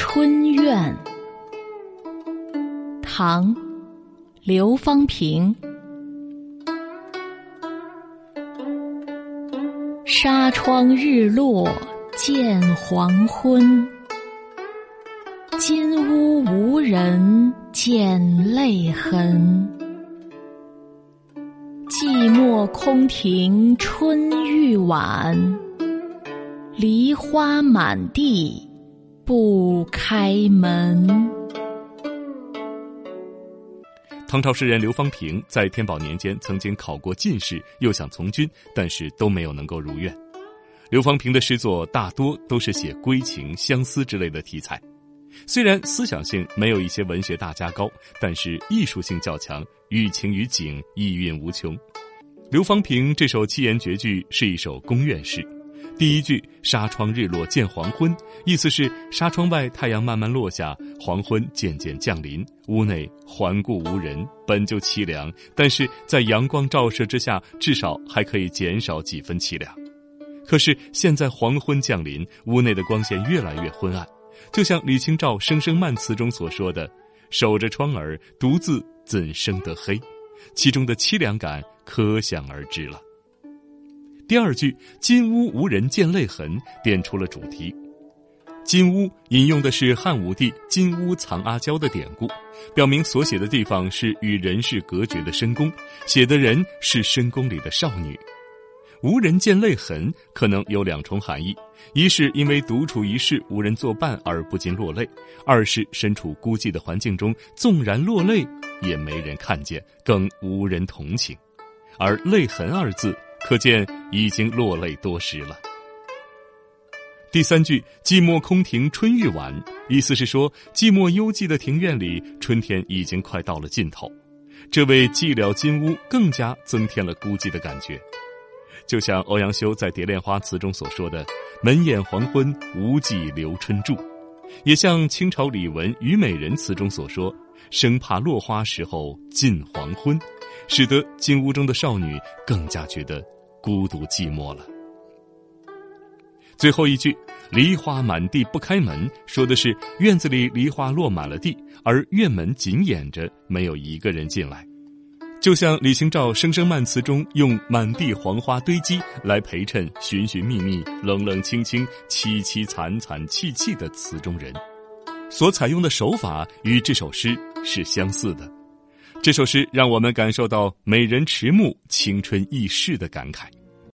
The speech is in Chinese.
春怨，唐·刘方平。纱窗日落见黄昏，金屋无人见泪痕。寂寞空庭春欲晚，梨花满地。不开门。唐朝诗人刘方平在天宝年间曾经考过进士，又想从军，但是都没有能够如愿。刘方平的诗作大多都是写归情、相思之类的题材，虽然思想性没有一些文学大家高，但是艺术性较强，寓情于景，意蕴无穷。刘方平这首七言绝句是一首宫怨诗。第一句“纱窗日落见黄昏”，意思是纱窗外太阳慢慢落下，黄昏渐渐降临，屋内环顾无人，本就凄凉，但是在阳光照射之下，至少还可以减少几分凄凉。可是现在黄昏降临，屋内的光线越来越昏暗，就像李清照《声声慢》词中所说的：“守着窗儿，独自怎生得黑？”其中的凄凉感可想而知了。第二句“金屋无人见泪痕”点出了主题。金屋引用的是汉武帝“金屋藏阿娇”的典故，表明所写的地方是与人世隔绝的深宫，写的人是深宫里的少女。无人见泪痕可能有两重含义：一是因为独处一室无人作伴而不禁落泪；二是身处孤寂的环境中，纵然落泪也没人看见，更无人同情。而“泪痕”二字。可见已经落泪多时了。第三句“寂寞空庭春欲晚”，意思是说寂寞幽寂的庭院里，春天已经快到了尽头，这为寂寥金屋更加增添了孤寂的感觉。就像欧阳修在《蝶恋花》词中所说的“门掩黄昏，无计留春住”，也像清朝李玟《虞美人》词中所说“生怕落花时候近黄昏”。使得金屋中的少女更加觉得孤独寂寞了。最后一句“梨花满地不开门”说的是院子里梨花落满了地，而院门紧掩着，没有一个人进来。就像李清照《声声慢》词中用“满地黄花堆积”来陪衬“寻寻觅觅、冷冷清清、凄凄惨惨戚戚”的词中人，所采用的手法与这首诗是相似的。这首诗让我们感受到美人迟暮、青春易逝的感慨。